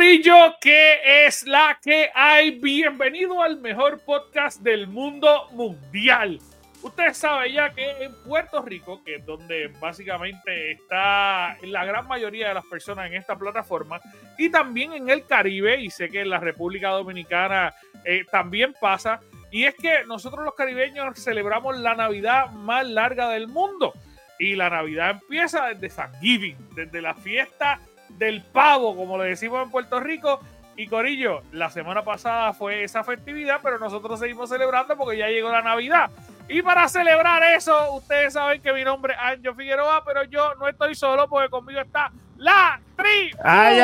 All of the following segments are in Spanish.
Corillo, que es la que hay. Bienvenido al mejor podcast del mundo mundial. Ustedes saben ya que en Puerto Rico, que es donde básicamente está la gran mayoría de las personas en esta plataforma, y también en el Caribe, y sé que en la República Dominicana eh, también pasa, y es que nosotros los caribeños celebramos la Navidad más larga del mundo. Y la Navidad empieza desde Thanksgiving, desde la fiesta del pavo, como le decimos en Puerto Rico. Y Corillo, la semana pasada fue esa festividad, pero nosotros seguimos celebrando porque ya llegó la Navidad. Y para celebrar eso, ustedes saben que mi nombre es Anjo Figueroa, pero yo no estoy solo porque conmigo está la tri. ¡Ay,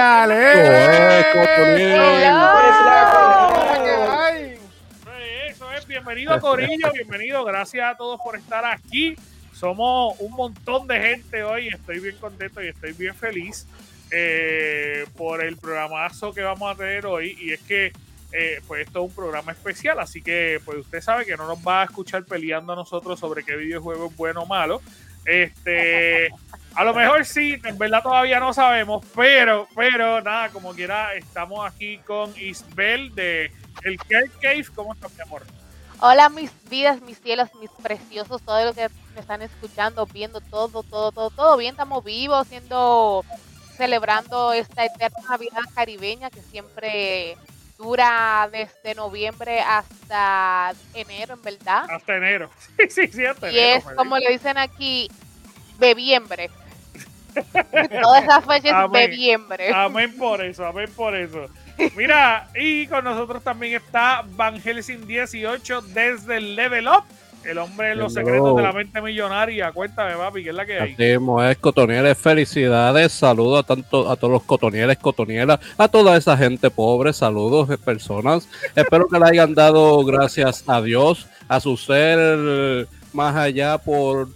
Eso es, bienvenido Corillo, bienvenido, gracias a todos por estar aquí. Somos un montón de gente hoy, estoy bien contento y estoy bien feliz eh, por el programazo que vamos a tener hoy. Y es que eh, pues esto es un programa especial, así que pues usted sabe que no nos va a escuchar peleando a nosotros sobre qué videojuego es bueno o malo. Este, a lo mejor sí, en verdad todavía no sabemos, pero, pero nada, como quiera, estamos aquí con Isbel de El Cave. ¿Cómo estás, mi amor? Hola, mis vidas, mis cielos, mis preciosos, todo lo que me están escuchando, viendo todo, todo, todo, todo bien, estamos vivos, siendo, celebrando esta eterna Navidad caribeña que siempre dura desde noviembre hasta enero, en verdad. Hasta enero. Sí, sí, sí, hasta Y es como le dicen aquí, bebiembre. Todas esas fechas es bebiembre. Amén por eso, amén por eso. Mira, y con nosotros también está Van Helsing 18 desde el Level Up el hombre de los secretos de la mente millonaria. Cuéntame, papi, ¿qué es la que hay? es cotonieres, felicidades, saludos a tanto a todos los cotonieres, cotonieras, a toda esa gente pobre, saludos, personas. Espero que le hayan dado gracias a Dios, a su ser más allá por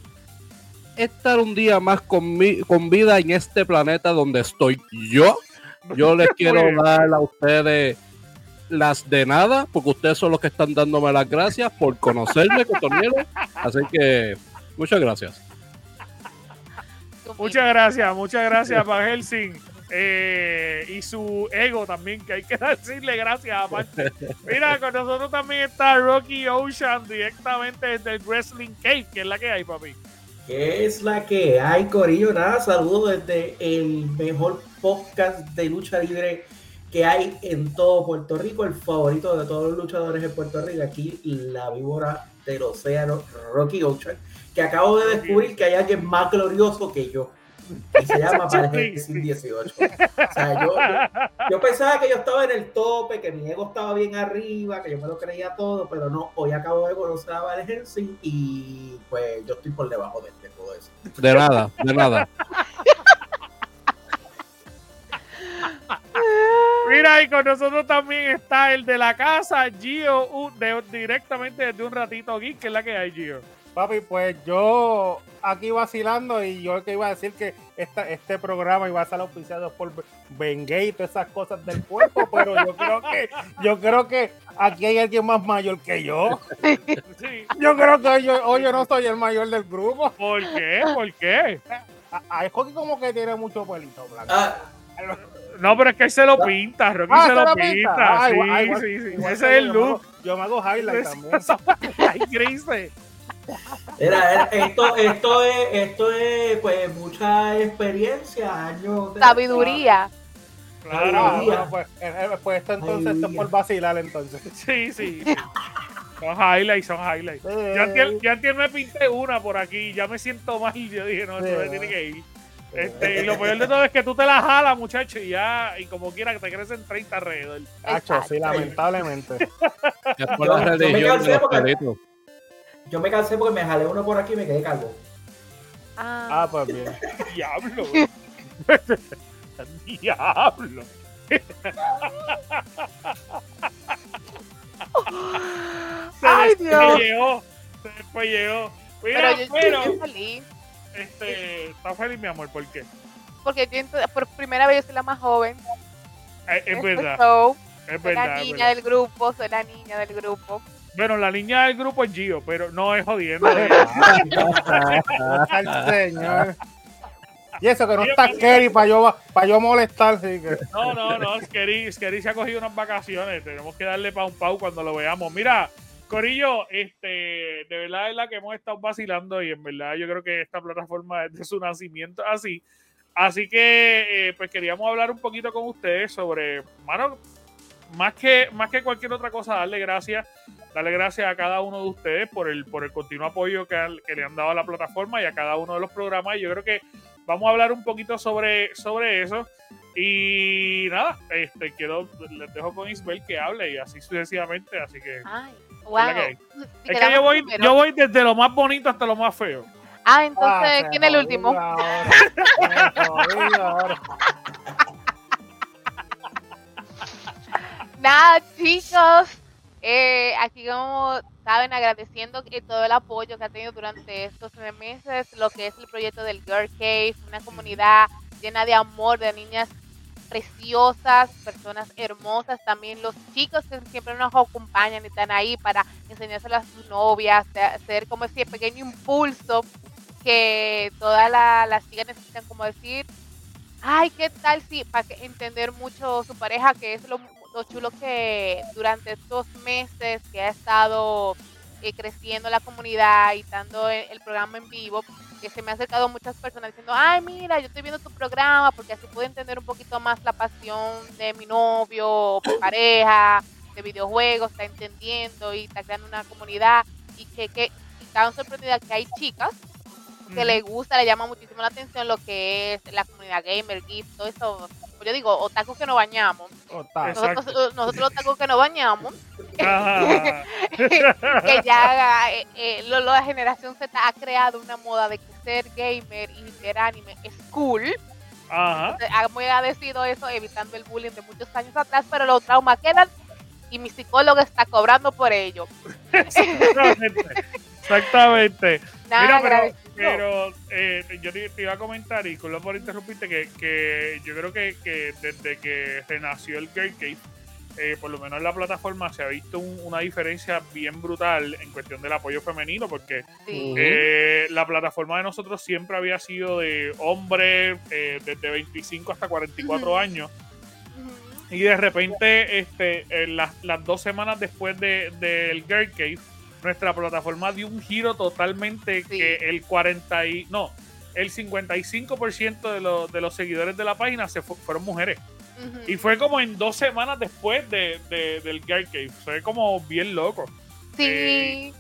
estar un día más con, con vida en este planeta donde estoy yo. Yo les quiero dar a ustedes las de nada, porque ustedes son los que están dándome las gracias por conocerme, cotonero. Así que muchas gracias. Muchas gracias, muchas gracias, Van Helsing. Eh, y su ego también, que hay que decirle gracias aparte. Mira, con nosotros también está Rocky Ocean directamente desde el Wrestling Cave, que es la que hay, papi. ¿Qué es la que hay, Corillo? Nada, saludos desde el mejor podcast de lucha libre que hay en todo Puerto Rico, el favorito de todos los luchadores en Puerto Rico, aquí la víbora del océano, Rocky Ocean, que acabo de descubrir que hay alguien más glorioso que yo. Y se llama Valheim 18. O sea, yo, yo, pensaba que yo estaba en el tope, que mi ego estaba bien arriba, que yo me lo creía todo, pero no, hoy acabo de conocer a Valheim y pues yo estoy por debajo de, de todo eso. De nada, de nada. Mira, y con nosotros también está el de la casa, Gio, directamente desde un ratito aquí, que es la que hay, Gio. Papi, pues yo aquí vacilando y yo que iba a decir que esta, este programa iba a ser auspiciado por Bengay y todas esas cosas del cuerpo, pero yo creo que yo creo que aquí hay alguien más mayor que yo. Yo creo que yo, hoy yo no soy el mayor del grupo. ¿Por qué? ¿Por qué? A, a, como que tiene mucho pelito blanco. Ah. No, pero es que él se lo pinta, Rocky ah, se, lo pinta. sí, sí, sí, Ese es el look. Yo me hago highlight también. Ay, Cris. Era, esto, esto es, esto es pues mucha experiencia, años de Sabiduría. Claro, pues, eh, eh, pues, esto entonces esto es por vacilar entonces. Sí, sí. Son highlights, son highlights. Eh. Ya, ya me pinté una por aquí, ya me siento mal y yo dije, no, esto me tiene que ir. Este, y lo peor de todo es que tú te la jalas, muchacho, y ya, y como quiera que te crecen 30 alrededor. Hacho, sí, lamentablemente. yo, me cansé, porque me jalé uno por aquí y me quedé calvo. Ah, ah pues bien. Diablo. Diablo. se Ay, Dios. llegó. Se despellejó. Mira, pero, pero, yo, yo este, ¿Estás feliz, mi amor? ¿Por qué? Porque yo por primera vez yo soy la más joven. Eh, es, verdad. es soy la niña del grupo, soy la niña del grupo. Bueno, la niña del grupo es Gio, pero no es jodiendo. señor. Y eso que no está Kerry para yo, para yo molestar, así que. No, no, no, Skeri se ha cogido unas vacaciones. Tenemos que darle pa' un pau cuando lo veamos. Mira, Corillo, este, de verdad es la que hemos estado vacilando y en verdad yo creo que esta plataforma desde su nacimiento así. Así que, eh, pues queríamos hablar un poquito con ustedes sobre, mano, más que, más que cualquier otra cosa, darle gracias, darle gracias a cada uno de ustedes por el, por el continuo apoyo que, han- que le han dado a la plataforma y a cada uno de los programas. Y yo creo que vamos a hablar un poquito sobre, sobre eso. Y nada, este quiero, les dejo con Isabel que hable y así sucesivamente, así que Ay, que es que yo voy, primero. yo voy desde lo más bonito hasta lo más feo. Ah, entonces, Ah, ¿quién es el último? ahora. Ahora. Nada, chicos. eh, aquí como saben, agradeciendo que todo el apoyo que ha tenido durante estos nueve meses, lo que es el proyecto del Girl Cave, una comunidad llena de amor, de niñas preciosas, personas hermosas, también los chicos que siempre nos acompañan y están ahí para enseñárselas a sus novias, hacer como ese pequeño impulso que todas la- las chicas necesitan como decir, ay, ¿qué tal si, para entender mucho su pareja, que es lo, lo chulo que durante estos meses que ha estado eh, creciendo la comunidad y dando el programa en vivo, que se me ha acercado muchas personas diciendo, ay, mira, yo estoy viendo tu programa porque así puedo entender un poquito más la pasión de mi novio, o mi pareja, de videojuegos, está entendiendo y está creando una comunidad y que, que y estaban sorprendidas que hay chicas que le gusta, le llama muchísimo la atención lo que es la comunidad gamer, geek, todo eso. Pues yo digo, otaku que nos bañamos. Total. Exacto. Nosotros, nosotros los otaku que nos bañamos, que ya eh, eh, lo- lo- la generación Z ha creado una moda de que ser gamer y ver anime es cool. Ajá. Entonces, muy agradecido eso, evitando el bullying de muchos años atrás, pero los traumas quedan y mi psicólogo está cobrando por ello. Exactamente. Exactamente. Nada, Mira, pero, agradecido. Pero eh, yo te, te iba a comentar, y con lo por interrumpirte, que, que yo creo que, que desde que renació el Girl Cave, eh, por lo menos en la plataforma se ha visto un- una diferencia bien brutal en cuestión del apoyo femenino, porque Sí. eh, la plataforma de nosotros siempre había sido de hombres eh, desde 25 hasta 44 Ujú. años. Ujú. Y de repente, este, en las, las dos semanas después de- del Girl Cave, nuestra plataforma dio un giro totalmente Sí. que el 40 y no, el 55% de, los de los seguidores de la página se fu- fueron mujeres. Y fue como en dos semanas después de, de- del Girl Cave. Fue como bien loco. Sí.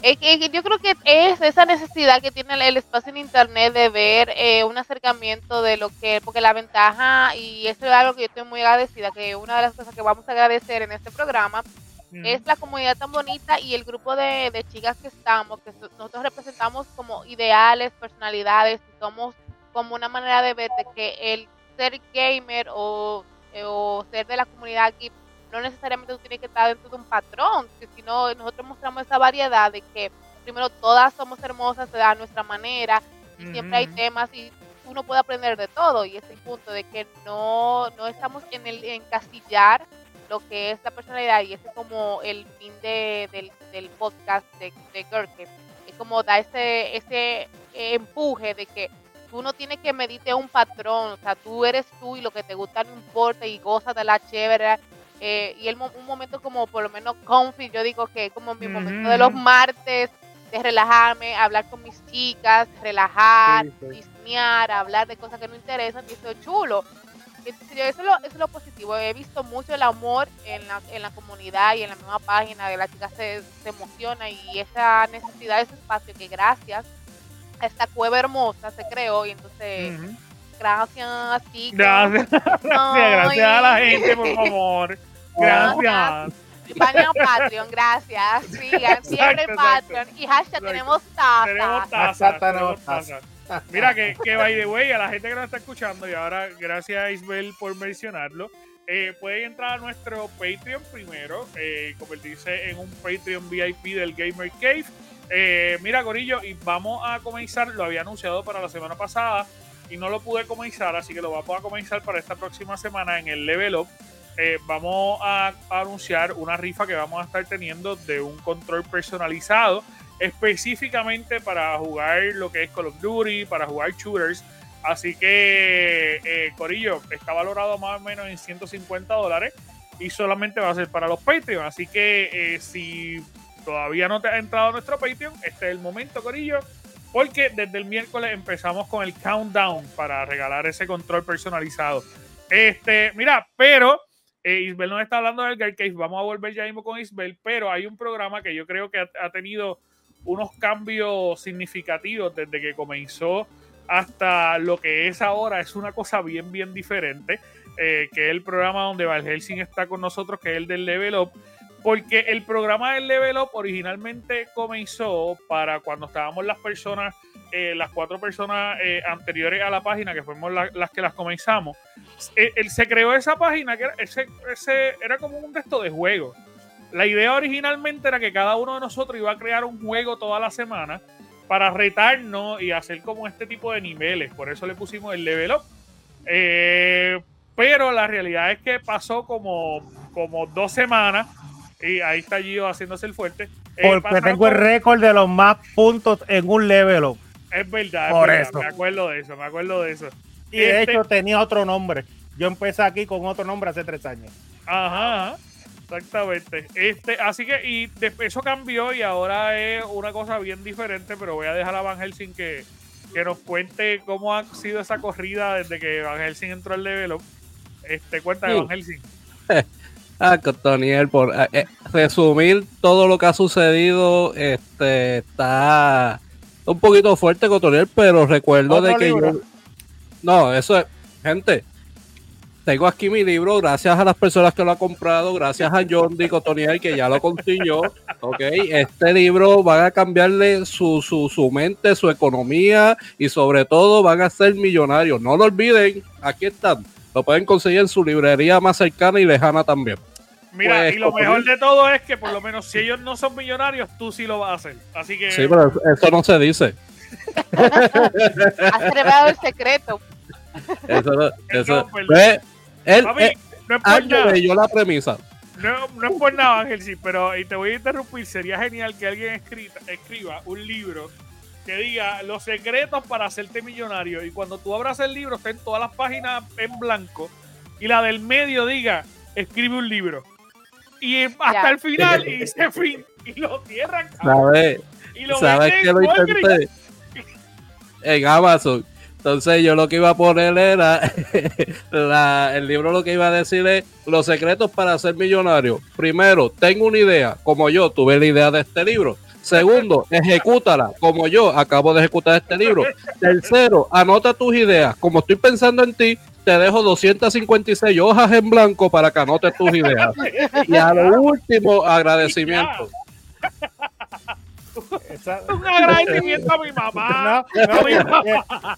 Eh, yo creo que es esa necesidad que tiene el- el espacio en internet de ver eh, un acercamiento de lo que, porque la ventaja, y eso es algo que yo estoy muy agradecida, que una de las cosas que vamos a agradecer en este programa Mm. es la comunidad tan bonita y el grupo de, de chicas que estamos, que so- nosotros representamos como ideales, personalidades, y somos como una manera de ver de que el ser gamer o, eh, o ser de la comunidad aquí no necesariamente tú tienes que estar dentro de un patrón, que sino nosotros mostramos esa variedad de que primero todas somos hermosas a nuestra manera y siempre hay temas y uno puede aprender de todo y es el punto de que no, no estamos en el encasillar lo que es la personalidad y ese es como el fin de, del, del podcast de, de Gerke. Es como da ese, ese empuje de que tú no tienes que medirte un patrón, o sea, tú eres tú y lo que te gusta no importa y goza de la chévere. eh, y el, un momento como por lo menos comfy, yo digo que es como mi momento de los martes, de relajarme, hablar con mis chicas, relajar, Sí, hablar de cosas que no interesan y eso es chulo. Entonces, yo- eso, es lo, eso es lo positivo. He visto mucho el amor en la, en la comunidad y en la misma página de la chica se, se emociona y esa necesidad de ese espacio que gracias a esta cueva hermosa se creó y entonces Ujú. gracias chicos. Gracias, gracias, gracias a la gente, por favor. Gracias. Vayan a Patreon, gracias. Sigan siempre Exacto, Patreon. Y hashtag Exacto. tenemos taza. Tenemos tazas. Tenemos tazas. Mira que, que by the way, a la gente que nos está escuchando, y ahora gracias a Isabel por mencionarlo, eh, pueden entrar a nuestro Patreon primero, eh, convertirse en un Patreon VIP del Gamer Cave. Eh, mira, Corillo, y vamos a comenzar, lo había anunciado para la semana pasada y no lo pude comenzar, así que lo vamos a comenzar para esta próxima semana en el Level Up. Eh, vamos a, a anunciar una rifa que vamos a estar teniendo de un control personalizado específicamente para jugar lo que es Call of Duty, para jugar shooters. Así que, eh, Corillo, está valorado más o menos en 150 dólares y solamente va a ser para los Patreon. Así que eh, si todavía no te ha entrado a nuestro Patreon, este es el momento, Corillo. Porque desde el miércoles empezamos con el countdown para regalar ese control personalizado. Este, mira, pero eh, Isbel nos está hablando del Girl Case. Vamos a volver ya mismo con Isbel, pero hay un programa que yo creo que ha, ha tenido unos cambios significativos desde que comenzó hasta lo que es ahora. Es una cosa bien, bien diferente. eh, que el programa donde Val Helsing está con nosotros, que es el del Level Up. Porque el programa del Level Up originalmente comenzó para cuando estábamos las personas, eh, las cuatro personas eh, anteriores a la página, que fuimos la- las que las comenzamos. Eh, él se creó esa página que ese, ese- era como un texto de juego. La idea originalmente era que cada uno de nosotros iba a crear un juego toda la semana para retarnos y hacer como este tipo de niveles. Por eso le pusimos el level up. Eh, pero la realidad es que pasó como, como dos semanas y ahí está Gio haciéndose el fuerte. Eh, Porque tengo el récord de los más puntos en un level up. Es verdad, es Por verdad, eso. me acuerdo de eso, me acuerdo de eso. Y de Este- hecho tenía otro nombre. Yo empecé aquí con otro nombre hace tres años. Ajá, exactamente. Este, así que, y de- eso cambió y ahora es una cosa bien diferente, pero voy a dejar a Van Helsing que, que nos cuente cómo ha sido esa corrida desde que Van Helsing entró al level up. Este, cuéntame, Sí. Van Helsing. Ah, Cotoniel, por eh, eh, resumir todo lo que ha sucedido, este está un poquito fuerte, Cotoniel, pero recuerdo de que libro. yo- No, eso es, gente. Tengo aquí mi libro, gracias a las personas que lo han comprado, gracias a John D. Cotoniel que ya lo consiguió. Ok, este libro van a cambiarle su, su, su mente, su economía y sobre todo van a ser millonarios. No lo olviden, aquí están. Lo pueden conseguir en su librería más cercana y lejana también. Mira, Pues, y lo mejor de todo es que por lo menos si ellos no son millonarios, tú sí lo vas a hacer. Así que Sí, pero eso no se dice. Has revelado el secreto. Eso, no- eso-. Él, papi, él- no es por nada. leyó la premisa. No, no es por nada, Ángel, sí, pero y te voy a interrumpir. Sería genial que alguien escrita- escriba un libro que diga los secretos para hacerte millonario. Y cuando tú abras el libro, estén todas las páginas en blanco. Y la del medio diga, escribe un libro. Y hasta el final, y dice fin. Y lo cierran. ¿Sabes? Y lo ¿Sabes que lo intenté? En Amazon. Entonces yo lo que iba a poner era la- el libro lo que iba a decir es los secretos para ser millonario. Primero, tengo una idea, como yo tuve la idea de este libro. Segundo, ejecútala, como yo acabo de ejecutar este libro. Tercero, anota tus ideas. Como estoy pensando en ti, te dejo 256 hojas en blanco para que anotes tus ideas. Y a lo último, agradecimiento. Esa- Un agradecimiento a mi mamá. No, no, a mi y- mamá.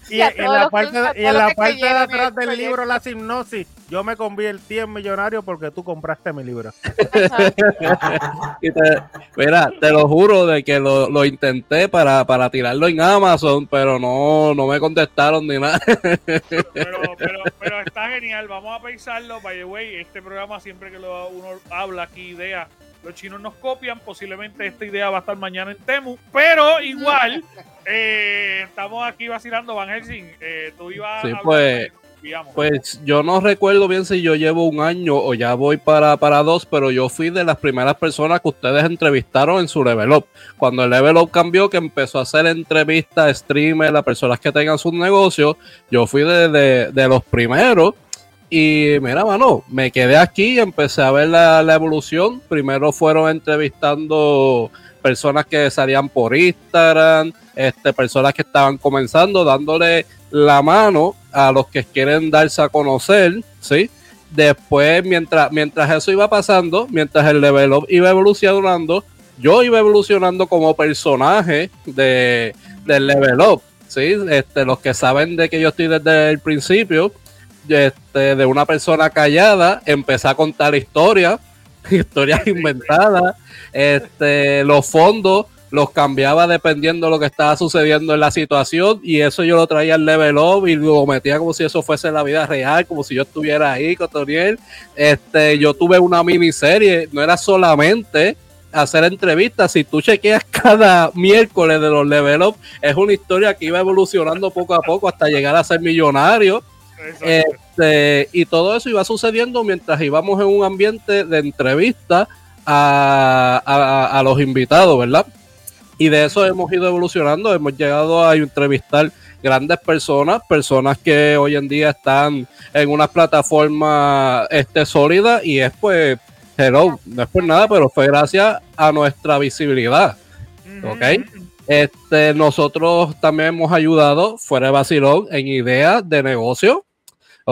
y, y Y a en la parte, y en la parte de atrás el del proyecto. libro, la hipnosis, yo me convertí en millonario porque tú compraste mi libro. Y te- mira, te lo juro de que lo, lo intenté para, para tirarlo en Amazon, pero no, no me contestaron ni nada. Pero, pero, pero está genial, vamos a pensarlo. By the way, este programa siempre que lo- uno habla aquí ideas, los chinos nos copian. Posiblemente esta idea va a estar mañana en Temu, pero igual eh, estamos aquí vacilando. Van Helsing, eh, tú ibas Sí, a pues, digamos. Pues yo no recuerdo bien si yo llevo un año o ya voy para, para dos, pero yo fui de las primeras personas que ustedes entrevistaron en su Level Up. Cuando el Level Up cambió, que empezó a hacer entrevistas, streamers, a personas que tengan sus negocios, yo fui de, de- de los primeros. Y mira, mano, me quedé aquí empecé a ver la, la evolución. Primero fueron entrevistando personas que salían por Instagram, este, personas que estaban comenzando, dándole la mano a los que quieren darse a conocer, ¿sí? Después, mientras, mientras eso iba pasando, mientras el level up iba evolucionando, yo iba evolucionando como personaje de, del level up, ¿sí? Este, los que saben de que yo estoy desde el principio, este, de una persona callada, empecé a contar historias, historias inventadas, este, los fondos los cambiaba dependiendo de lo que estaba sucediendo en la situación y eso yo lo traía al level up y lo metía como si eso fuese la vida real, como si yo estuviera ahí con Toriel. Este, yo tuve una miniserie, no era solamente hacer entrevistas. Si tú chequeas cada miércoles de los level up, es una historia que iba evolucionando poco a poco hasta llegar a ser millonario. Este, y todo eso iba sucediendo mientras íbamos en un ambiente de entrevista a, a los invitados, ¿verdad? Y de eso hemos ido evolucionando, hemos llegado a entrevistar grandes personas, personas que hoy en día están en una plataforma este, sólida y es pues, hello, no es por nada, pero fue gracias a nuestra visibilidad. ¿Ok? Este, nosotros también hemos ayudado fuera de Basilón en ideas de negocio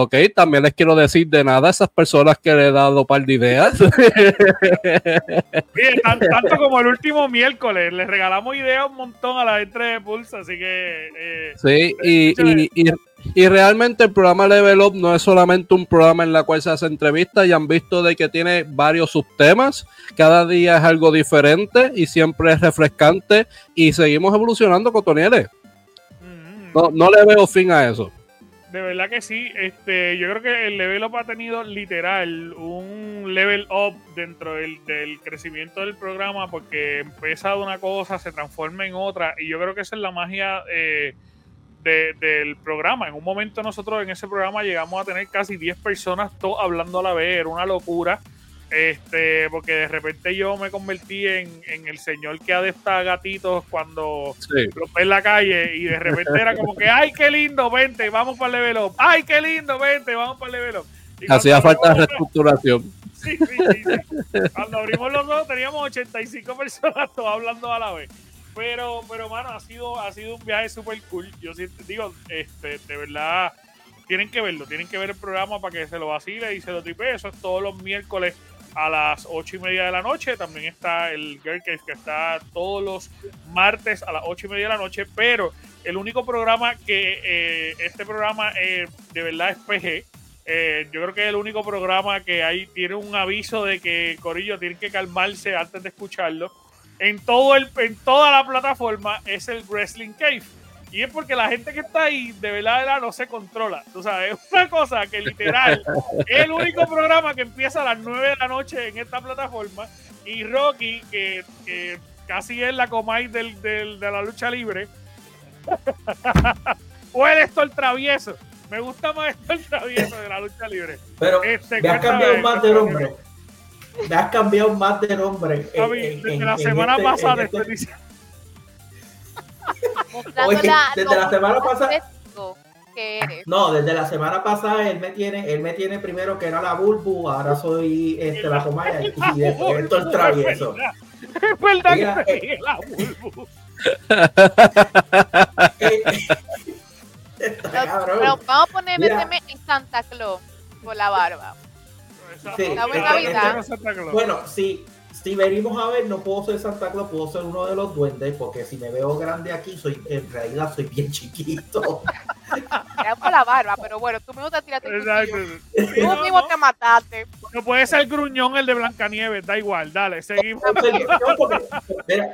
Ok, también les quiero decir de nada a esas personas que le he dado un par de ideas. Bien, tanto como el último miércoles, les regalamos ideas un montón a la gente de Pulse, así que... Eh, sí, y, y, y, realmente el programa Level Up no es solamente un programa en el cual se hace entrevistas y han visto de que tiene varios subtemas, cada día es algo diferente y siempre es refrescante y seguimos evolucionando, Cotonieles. Mm. No, no le veo fin a eso. De verdad que sí. Este, yo creo que el level up ha tenido literal un level up dentro del, crecimiento del programa porque empieza de una cosa, se transforma en otra y yo creo que esa es la magia eh, del programa. En un momento nosotros en ese programa llegamos a tener casi 10 personas todos hablando a la vez, era una locura. Este, porque de repente yo me convertí en, el señor que adopta gatitos cuando los ve en la calle y de repente era como que, ay, qué lindo, vente, vamos para el level up. Ay, qué lindo, vente, vamos para el level up. Hacía falta reestructuración. Sí, sí, sí, Cuando abrimos los dos teníamos 85 personas todos hablando a la vez. Pero, pero, mano, ha sido, ha sido un viaje súper cool. Yo digo, este, de verdad, tienen que verlo, tienen que ver el programa para que se lo vacile y se lo tripe. Eso es todos los miércoles a las ocho y media de la noche. También está el Girl Cave que está todos los martes a las ocho y media de la noche. Pero el único programa que eh, este programa eh, de verdad es PG. Eh, yo creo que es el único programa que ahí tiene un aviso de que Corillo tiene que calmarse antes de escucharlo. En, todo el, en toda la plataforma es el Wrestling Cave. Y es porque la gente que está ahí, de verdad, no se controla. Tú sabes, es una cosa que literal es el único programa que empieza a las 9 de la noche en esta plataforma. Y Rocky, que, casi es la comay del, del, de la lucha libre, o el esto el travieso. Me gusta más esto el travieso de la lucha libre. Pero este, me has cambiado más de nombre. Me has cambiado más de nombre. desde la semana este, pasada este, desde la semana pasada. No, desde la semana pasada él me tiene, él me tiene primero que era la Bulbu, ahora soy este, la Comaya y después esto el travieso. Es verdad que eh, la Bulbu. pero vamos a poner en Santa Claus por la barba. Sí, bueno, sí, si venimos a ver, no puedo ser Santa Claus, puedo ser uno de los duendes, porque si me veo grande aquí, soy en realidad soy bien chiquito. Por la barba, pero bueno, tú mismo te tiraste. Exacto. Tú mismo te mataste. No puede ser gruñón el de Blancanieves, da igual, dale, seguimos.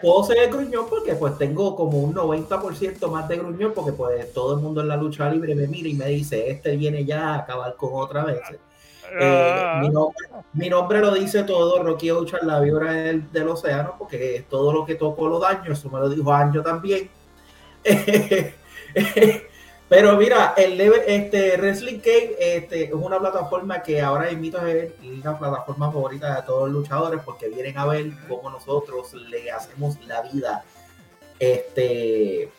puedo ser el gruñón porque pues tengo como un 90% más de gruñón, porque pues todo el mundo en la lucha libre me mira y me dice, este viene ya a acabar con otra vez. Eh, ah. mi, nombre, lo dice todo, Rocky Ocean, la vibra del, océano, porque todo lo que tocó lo daño, eso me lo dijo Anjo también. Pero mira, el este, Wrestling Cave este, es una plataforma que ahora invito a ver, es la plataforma favorita de todos los luchadores porque vienen a ver cómo nosotros le hacemos la vida este,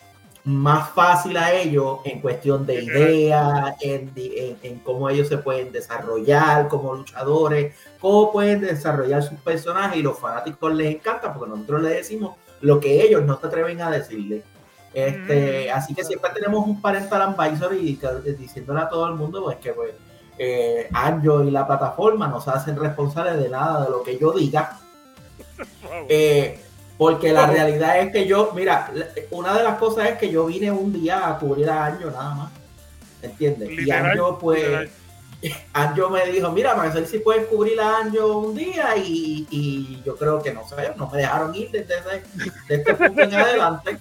más fácil a ellos en cuestión de ideas, en, en, cómo ellos se pueden desarrollar como luchadores, cómo pueden desarrollar sus personajes y los fanáticos les encanta porque nosotros les decimos lo que ellos no se atreven a decirle. Este, mm. Así que siempre tenemos un parental advisor y diciéndole a todo el mundo pues que pues, eh, Anjo y la plataforma no se hacen responsables de nada de lo que yo diga. Eh, porque la realidad es que yo, mira, una de las cosas es que yo vine un día a cubrir a Anjo nada más. ¿Entiendes? y Anjo, pues, Anjo me dijo, mira, Marcel, si puedes cubrir a Anjo un día y, yo creo que no sé, no me dejaron ir desde, este punto en adelante.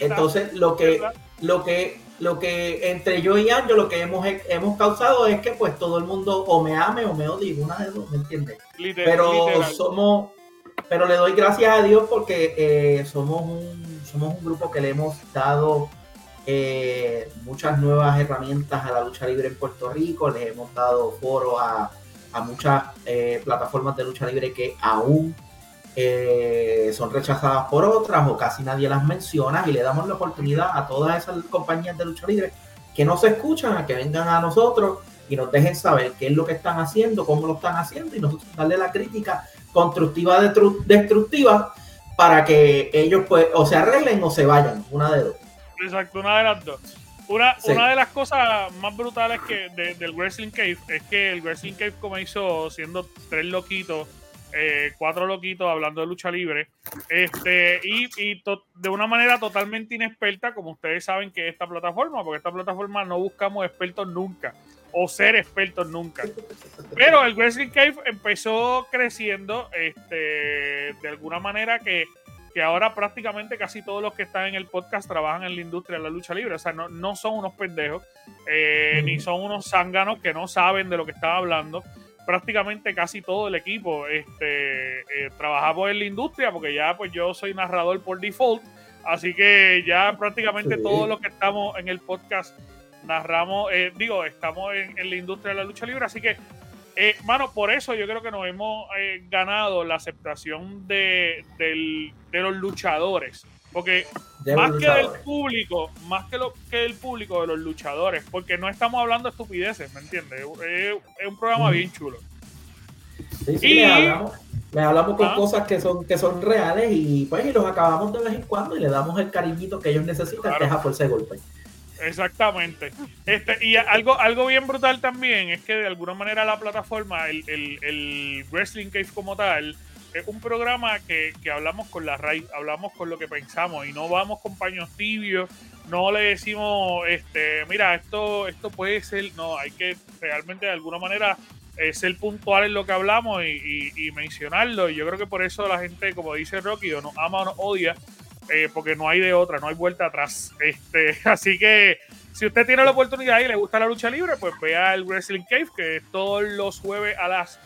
Entonces, lo que, lo que, lo que entre yo y Anjo, lo que hemos, hemos causado es que pues todo el mundo o me ame o me odie, una de dos, ¿me entiendes? Pero somos pero le doy gracias a Dios porque eh, somos, un, somos un grupo que le hemos dado eh, muchas nuevas herramientas a la lucha libre en Puerto Rico, les hemos dado foro a, a muchas eh, plataformas de lucha libre que aún son rechazadas por otras o casi nadie las menciona y le damos la oportunidad a todas esas compañías de lucha libre que no se escuchan a que vengan a nosotros y nos dejen saber qué es lo que están haciendo, cómo lo están haciendo y nosotros darle la crítica constructiva, destructiva para que ellos pues o se arreglen o se vayan, una de dos. Exacto, una de las dos. Una, una de las cosas más brutales que del Wrestling Cave es que el Wrestling Cave comenzó siendo tres loquitos, eh, cuatro loquitos hablando de lucha libre, este, y, y de una manera totalmente inexperta, como ustedes saben que esta plataforma, porque esta plataforma no buscamos expertos nunca, o ser expertos nunca. Pero el Wrestling Cave empezó creciendo este, de alguna manera que que ahora prácticamente casi todos los que están en el podcast trabajan en la industria de la lucha libre. O sea, no, no son unos pendejos, eh, ni son unos zánganos que no saben de lo que están hablando. Prácticamente casi todo el equipo este, eh, trabajamos en la industria, porque ya pues yo soy narrador por default. Así que ya prácticamente todos los que estamos en el podcast narramos, eh, digo, estamos en, en, la industria de la lucha libre. Así que eh, mano, por eso yo creo que nos hemos eh, ganado la aceptación de, los luchadores. Porque más que del público, más que, lo, que del público, de los luchadores. Porque no estamos hablando de estupideces, ¿me entiendes? Es, un programa bien chulo. Sí, sí, y, le hablamos, con ah. cosas que son, que son reales y pues y los acabamos de vez en cuando y le damos el cariñito que ellos necesitan, que es a fuerza de golpe. Exactamente. Este, y algo, algo bien brutal también es que de alguna manera la plataforma, el, el, Wrestling Cave como tal, es un programa que, hablamos con la raíz, hablamos con lo que pensamos y no vamos con paños tibios, no le decimos, este, mira, esto, esto puede ser, no, hay que realmente de alguna manera eh, ser puntual en lo que hablamos y, y, mencionarlo. Y yo creo que por eso la gente, como dice Rocky, o nos ama o nos odia, eh, porque no hay de otra, no hay vuelta atrás. Este, así que si usted tiene la oportunidad y le gusta la lucha libre, pues vea el Wrestling Cave, que es todos los jueves a las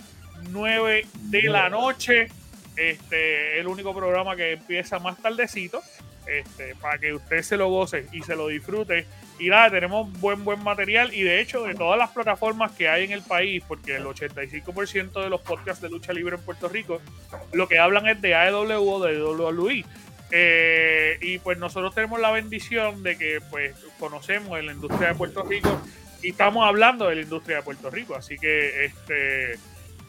9 de la noche. Este, el único programa que empieza más tardecito, este, para que usted se lo goce y se lo disfrute. Y nada, tenemos buen, buen material. Y de hecho, de todas las plataformas que hay en el país, porque el 85% de los podcasts de lucha libre en Puerto Rico, lo que hablan es de AEW o de WWE. Eh, y pues nosotros tenemos la bendición de que pues conocemos la industria de Puerto Rico y estamos hablando de la industria de Puerto Rico. Así que este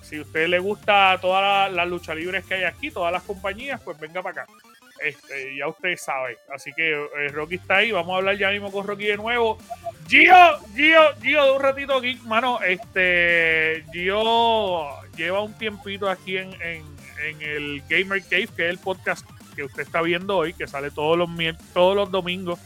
si a usted le gusta todas las luchas libres que hay aquí, todas las compañías, pues venga para acá. Este, ya usted sabe. Así que eh, Rocky está ahí. Vamos a hablar ya mismo con Rocky de nuevo. Gio, Gio, Gio, de un ratito aquí, mano. Este, Gio lleva un tiempito aquí en, en, en el Gamer Cave, que es el podcast que usted está viendo hoy, que sale todos los, todos los domingos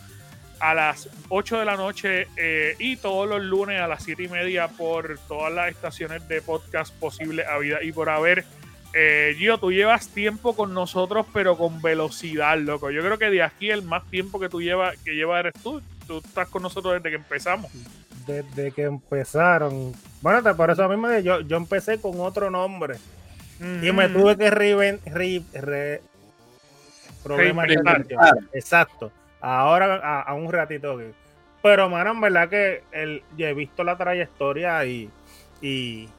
a las 8 de la noche eh, y todos los lunes a las 7 y media por todas las estaciones de podcast posible a vida y por haber. Eh, Gio, tú llevas tiempo con nosotros, pero con velocidad, loco. Yo creo que de aquí el más tiempo que tú llevas, que lleva eres tú. Tú estás con nosotros desde que empezamos. Desde que empezaron. Bueno, por eso mismo yo, yo empecé con otro nombre. Y me tuve que re, re, problemas Exacto. Ahora a, un ratito. Pero, mano, en verdad que el, yo he visto la trayectoria y, y,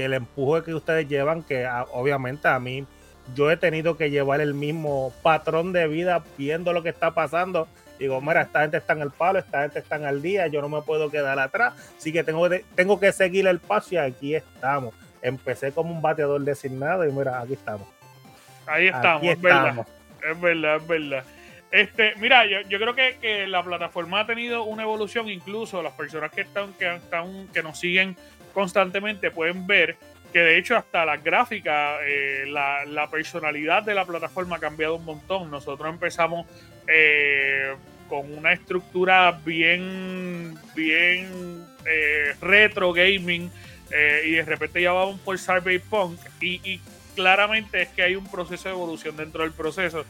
el empuje que ustedes llevan, que obviamente a mí yo he tenido que llevar el mismo patrón de vida viendo lo que está pasando. Digo, mira, esta gente está en el palo, esta gente está en el día, yo no me puedo quedar atrás, así que tengo, tengo que seguir el paso y aquí estamos. Empecé como un bateador designado y mira, aquí estamos. Ahí estamos, estamos es verdad, es verdad. Este, mira, yo, yo creo que, que, la plataforma ha tenido una evolución, incluso las personas que están, que están, que nos siguen constantemente pueden ver que de hecho hasta las gráficas, eh, la, personalidad de la plataforma ha cambiado un montón. Nosotros empezamos eh, con una estructura bien, bien eh, retro gaming y de repente ya vamos por Cyberpunk y, y claramente es que hay un proceso de evolución dentro del proceso.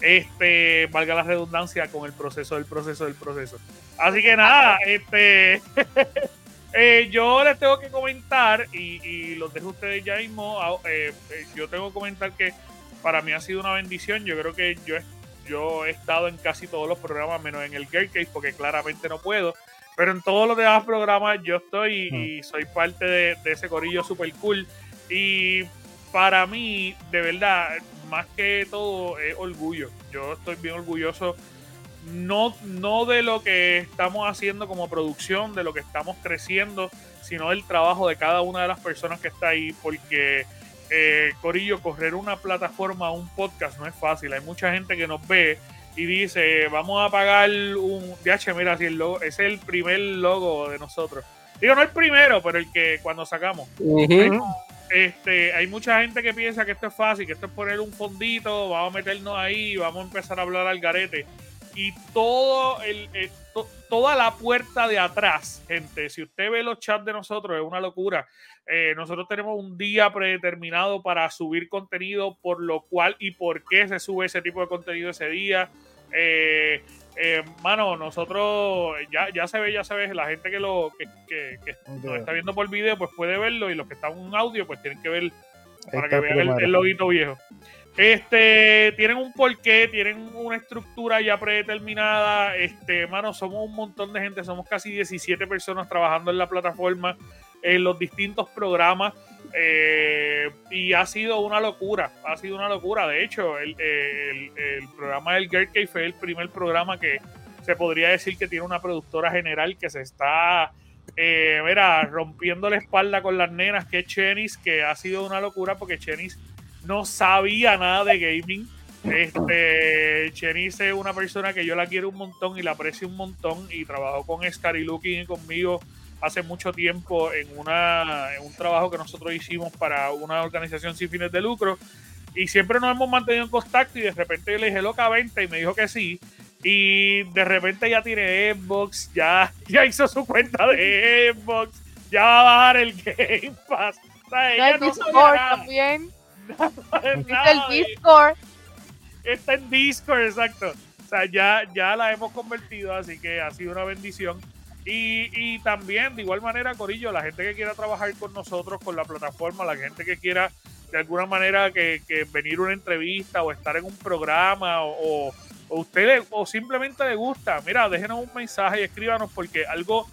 Este, valga la redundancia, con el proceso del proceso del proceso. Así que nada, este. Eh, yo les tengo que comentar, y, y los dejo a ustedes ya mismo, eh, eh, yo tengo que comentar que para mí ha sido una bendición. Yo creo que yo, he- yo he estado en casi todos los programas, menos en el Girl Case, porque claramente no puedo. Pero en todos los demás programas yo estoy y, y soy parte de, de ese corillo super cool. Y para mí, de verdad, más que todo es orgullo. Yo estoy bien orgulloso no, no de lo que estamos haciendo como producción, de lo que estamos creciendo, sino del trabajo de cada una de las personas que está ahí, porque eh, Corillo, correr una plataforma, un podcast no es fácil. Hay mucha gente que nos ve y dice, vamos a pagar un DH, mira, si el logo, es el primer logo de nosotros. Digo, no el primero, pero el que cuando sacamos. Ujú. Este, hay mucha gente que piensa que esto es fácil, que esto es poner un fondito, vamos a meternos ahí, vamos a empezar a hablar al garete. Y todo el, eh, to- toda la puerta de atrás, gente, si usted ve los chats de nosotros, es una locura. Eh, nosotros tenemos un día predeterminado para subir contenido, por lo cual y por qué se sube ese tipo de contenido ese día. Eh, eh, mano, nosotros ya, ya se ve, ya se ve, la gente que lo que, que- que nos está viendo por video, pues puede verlo, y los que están en audio, pues tienen que ver para que vean el, el loguito viejo. Este, tienen un porqué, tienen una estructura ya predeterminada. Este, mano, somos un montón de gente, somos casi 17 personas trabajando en la plataforma, en los distintos programas. eh, y ha sido una locura, ha sido una locura. De hecho, el, programa del Girl Cave fue el primer programa que se podría decir que tiene una productora general que se está eh, mira, rompiendo la espalda con las nenas, que es Chenis, que ha sido una locura porque Chenis no sabía nada de gaming. Este, Chenis es una persona que yo la quiero un montón y la aprecio un montón y trabajó con Looking y conmigo hace mucho tiempo en, una, en un trabajo que nosotros hicimos para una organización sin fines de lucro y siempre nos hemos mantenido en contacto y de repente yo le dije loca 20 y me dijo que sí y de repente ya tiene Xbox, ya, ya hizo su cuenta de Xbox, ya va a bajar el Game Pass. O sea, No, ella el no sabía Discord nada, nada de- está en Discord, exacto. O sea, ya, ya la hemos convertido, así que ha sido una bendición. Y, y también, de igual manera, Corillo, la gente que quiera trabajar con nosotros, con la plataforma, la gente que quiera de alguna manera que, que venir a una entrevista o estar en un programa o, o, o usted le- o simplemente le gusta, mira, déjenos un mensaje y escríbanos porque algo,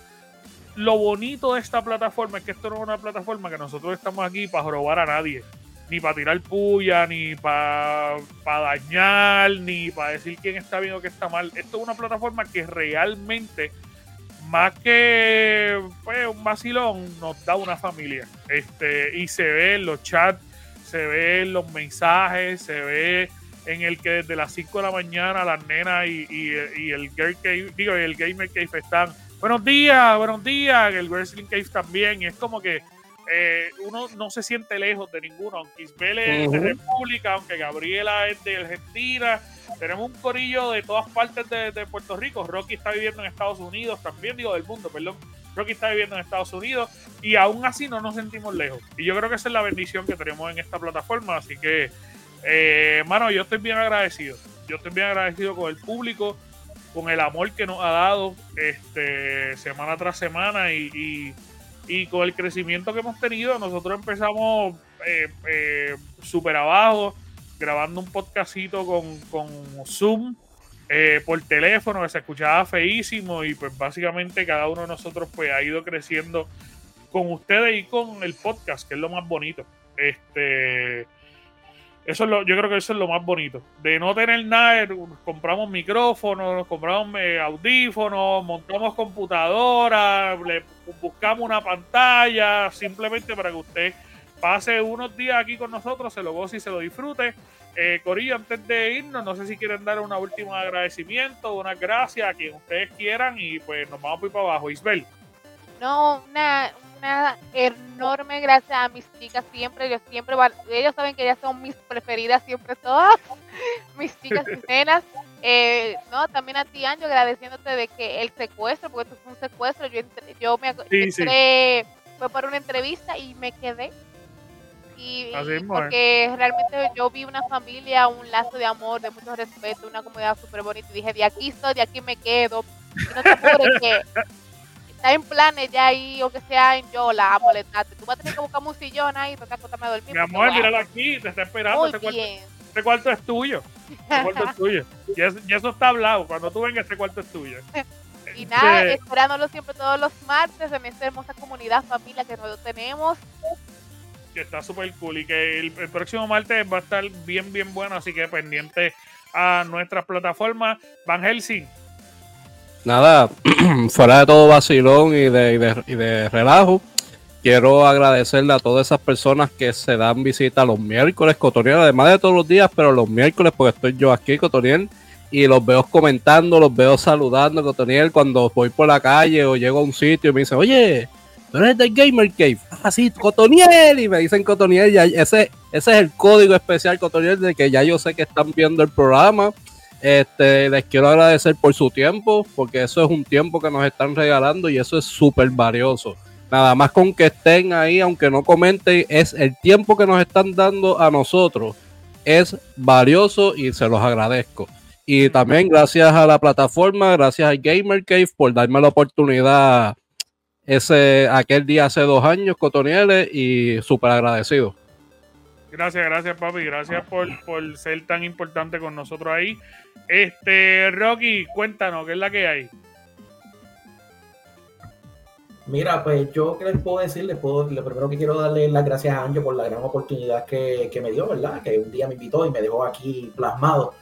lo bonito de esta plataforma es que esto no es una plataforma que nosotros estamos aquí para robar a nadie ni para tirar puya, ni para dañar, ni para decir quién está bien o quién está mal. Esto es una plataforma que realmente, más que pues, un vacilón, nos da una familia. Este, y se ve en los chats, se ve en los mensajes, se ve en el que desde las 5 de la mañana las nenas y, y- el Girl Cave, digo, el Gamer Cave están. Buenos días, buenos días, el Wrestling Cave también. Y es como que eh, uno no se siente lejos de ninguno, aunque Isbel es de. República, aunque Gabriela es de Argentina, tenemos un corillo de todas partes de, de Puerto Rico. Rocky está viviendo en Estados Unidos, también digo del mundo, perdón. Rocky está viviendo en Estados Unidos y aún así no nos sentimos lejos. Y yo creo que esa es la bendición que tenemos en esta plataforma. Así que, eh, mano, yo estoy bien agradecido. Yo estoy bien agradecido con el público, con el amor que nos ha dado este, semana tras semana y, y- y con el crecimiento que hemos tenido. Nosotros empezamos eh, eh, súper abajo, grabando un podcastito con, con Zoom eh, por teléfono que se escuchaba feísimo y pues básicamente cada uno de nosotros pues ha ido creciendo con ustedes y con el podcast, que es lo más bonito. Este, eso es lo, yo creo que eso es lo más bonito. De no tener nada, eh, compramos micrófonos, nos compramos eh, audífonos, montamos computadora, le buscamos una pantalla, simplemente para que usted pase unos días aquí con nosotros, se lo goce y se lo disfrute. Eh, Corillo, antes de irnos, no sé si quieren dar una última agradecimiento, una gracias a quien ustedes quieran y pues nos vamos por ir para abajo. Isbel. No, una, una enorme gracias a mis chicas siempre. Yo siempre, ellos saben que ellas son mis preferidas siempre todas. mis chicas y nenas. Eh, no, también a ti, Anjo, agradeciéndote de que el secuestro, porque esto fue un secuestro. Yo, entré- yo me Sí, sí. entré, fue para una entrevista y me quedé. Y, Así y porque realmente yo vi una familia, un lazo de amor, de mucho respeto, una comunidad súper bonita. Y dije, de aquí estoy, de aquí me quedo. Y no te que está en planes ya ahí, o que sea en Yola, a molestarte. Tú vas a tener que buscar un sillón ahí, para acostarme a dormir. Mi amor, míralo aquí, te está esperando. Muy Este cuarto, este es tuyo. Este cuarto es tuyo. Y eso, y eso está hablado. Cuando tú vengas, este cuarto es tuyo. Y nada, Este, esperándolo siempre todos los martes en esta hermosa comunidad, familia que nosotros tenemos. que está súper cool y que el, el próximo martes va a estar bien, bien bueno, así que pendiente a nuestras plataformas. Van Helsing, Nada, fuera de todo vacilón y de, y de, y de relajo, quiero agradecerle a todas esas personas que se dan visita los miércoles, Cotoniel, además de todos los días, pero los miércoles, porque estoy yo aquí, Cotoniel, y los veo comentando, los veo saludando, Cotoniel, cuando voy por la calle o llego a un sitio y me dicen, oye, tú eres del Gamer Cave, ah, Cotoniel, y me dicen Cotoniel, ya, ese, ese es el código especial, Cotoniel, de que ya yo sé que están viendo el programa. Este, les quiero agradecer por su tiempo, porque eso es un tiempo que nos están regalando y eso es súper valioso. Nada más con que estén ahí, aunque no comenten, es el tiempo que nos están dando a nosotros. Es valioso y se los agradezco. Y también gracias a la plataforma, gracias al Gamer Cave por darme la oportunidad ese aquel día hace dos años, Cotonieles, y súper agradecido. Gracias, gracias papi, gracias por, por ser tan importante con nosotros ahí. Este, Rocky, cuéntanos, ¿qué es la que hay? Mira, pues yo qué les puedo decir, les puedo, lo primero que quiero darle las gracias a Anjo por la gran oportunidad que, que me dio, ¿verdad? Que un día me invitó y me dejó aquí plasmado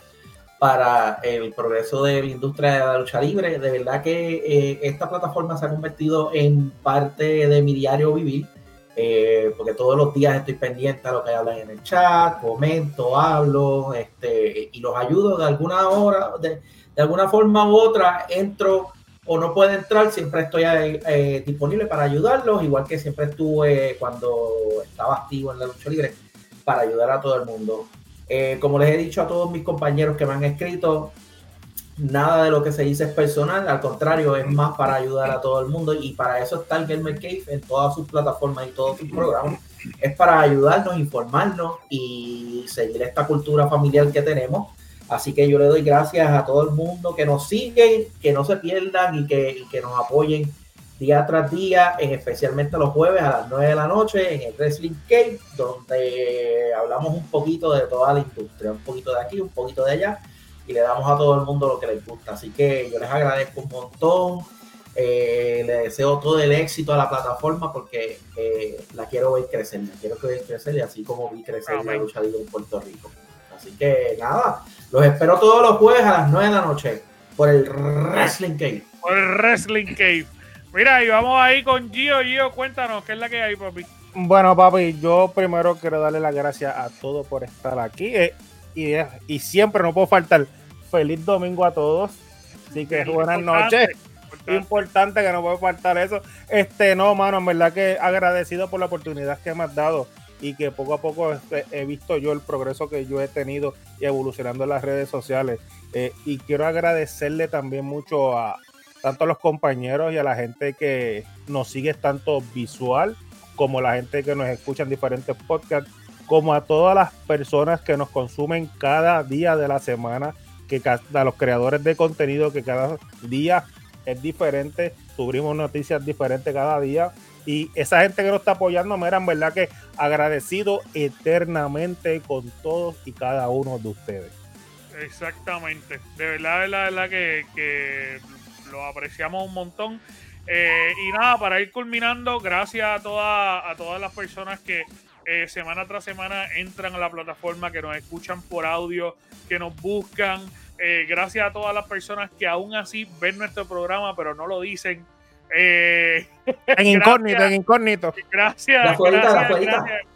para el progreso de la industria de la lucha libre. De verdad que eh, esta plataforma se ha convertido en parte de mi diario vivir, eh, porque todos los días estoy pendiente a lo que hablan en el chat, comento, hablo, este, y los ayudo de alguna hora, de, de alguna forma u otra, entro o no puede entrar, siempre estoy eh, disponible para ayudarlos, igual que siempre estuve cuando estaba activo en la lucha libre para ayudar a todo el mundo. Eh, como les he dicho a todos mis compañeros que me han escrito, nada de lo que se dice es personal, al contrario, es más para ayudar a todo el mundo y para eso está el Gamer Cave en todas sus plataformas y todos sus programas. Es para ayudarnos, informarnos y seguir esta cultura familiar que tenemos. Así que yo le doy gracias a todo el mundo que nos siguen, que no se pierdan y que, y que nos apoyen día tras día, en especialmente los jueves a las 9 de la noche en el Wrestling Cave, donde hablamos un poquito de toda la industria, un poquito de aquí, un poquito de allá, y le damos a todo el mundo lo que les gusta. Así que yo les agradezco un montón. Eh, le deseo todo el éxito a la plataforma porque eh, la quiero ver crecer, la quiero ver crecer y así como vi crecer la Amén. lucha libre en Puerto Rico. Así que nada, los espero todos los jueves a las 9 de la noche por el Wrestling Cave. Por el Wrestling Cave. Mira, y vamos ahí con Gio. Gio, cuéntanos, ¿qué es la que hay, papi? Bueno, papi, yo primero quiero darle las gracias a todos por estar aquí. eh, y, y siempre no puedo faltar. Feliz domingo a todos. Así que buenas noches. importante. Importante que no puede faltar eso. Este, no, mano, en verdad que agradecido por la oportunidad que me has dado y que poco a poco este, he visto yo el progreso que yo he tenido y evolucionando en las redes sociales. Eh, y quiero agradecerle también mucho a tanto a los compañeros y a la gente que nos sigue tanto visual como la gente que nos escucha en diferentes podcasts, como a todas las personas que nos consumen cada día de la semana, que a los creadores de contenido que cada día es diferente, subimos noticias diferentes cada día. Y esa gente que nos está apoyando, mira, en verdad que agradecido eternamente con todos y cada uno de ustedes. Exactamente. De verdad, de la verdad que, que lo apreciamos un montón. Eh, y nada, para ir culminando, gracias a, toda- a todas las personas que eh, semana tras semana entran a la plataforma, que nos escuchan por audio, que nos buscan. Eh, gracias a todas las personas que aún así ven nuestro programa, pero no lo dicen. Eh, En incógnito, Gracias. en incógnito. Gracias, De afuerita, de gracias, afuerita. gracias.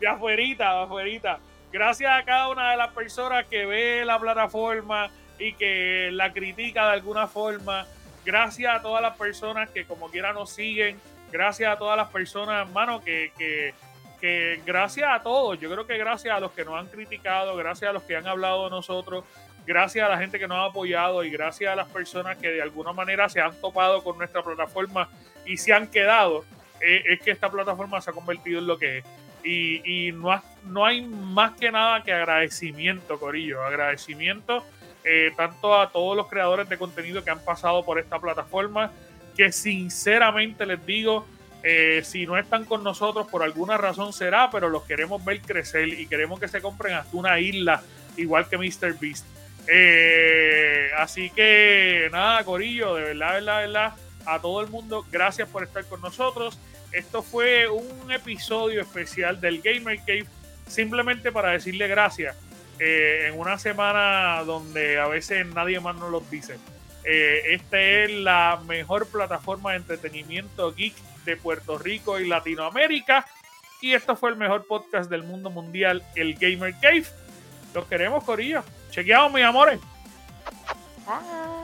De afuerita, de afuerita. Gracias a cada una de las personas que ve la plataforma y que la critica de alguna forma. Gracias a todas las personas que como quiera nos siguen. Gracias a todas las personas, hermano, que, que, que gracias a todos. Yo creo que gracias a los que nos han criticado, gracias a los que han hablado de nosotros, gracias a la gente que nos ha apoyado y gracias a las personas que de alguna manera se han topado con nuestra plataforma y se han quedado eh, es que esta plataforma se ha convertido en lo que es. Y, no, no hay más que nada que agradecimiento, Corillo. Agradecimiento eh, tanto a todos los creadores de contenido que han pasado por esta plataforma, que sinceramente les digo, eh, si no están con nosotros por alguna razón será, pero los queremos ver crecer y queremos que se compren hasta una isla, igual que Mr. Beast. Eh, así que nada, Corillo, de verdad, de verdad, de verdad, a todo el mundo, gracias por estar con nosotros. Esto fue un episodio especial del Gamer Cave, simplemente para decirle gracias eh, en una semana donde a veces nadie más nos los dice. Esta es la mejor plataforma de entretenimiento geek Puerto Rico y Latinoamérica. Y esto fue el mejor podcast del mundo mundial, el Gamer Cave. Los queremos, Corillo. Chequeados, mis amores. Bye.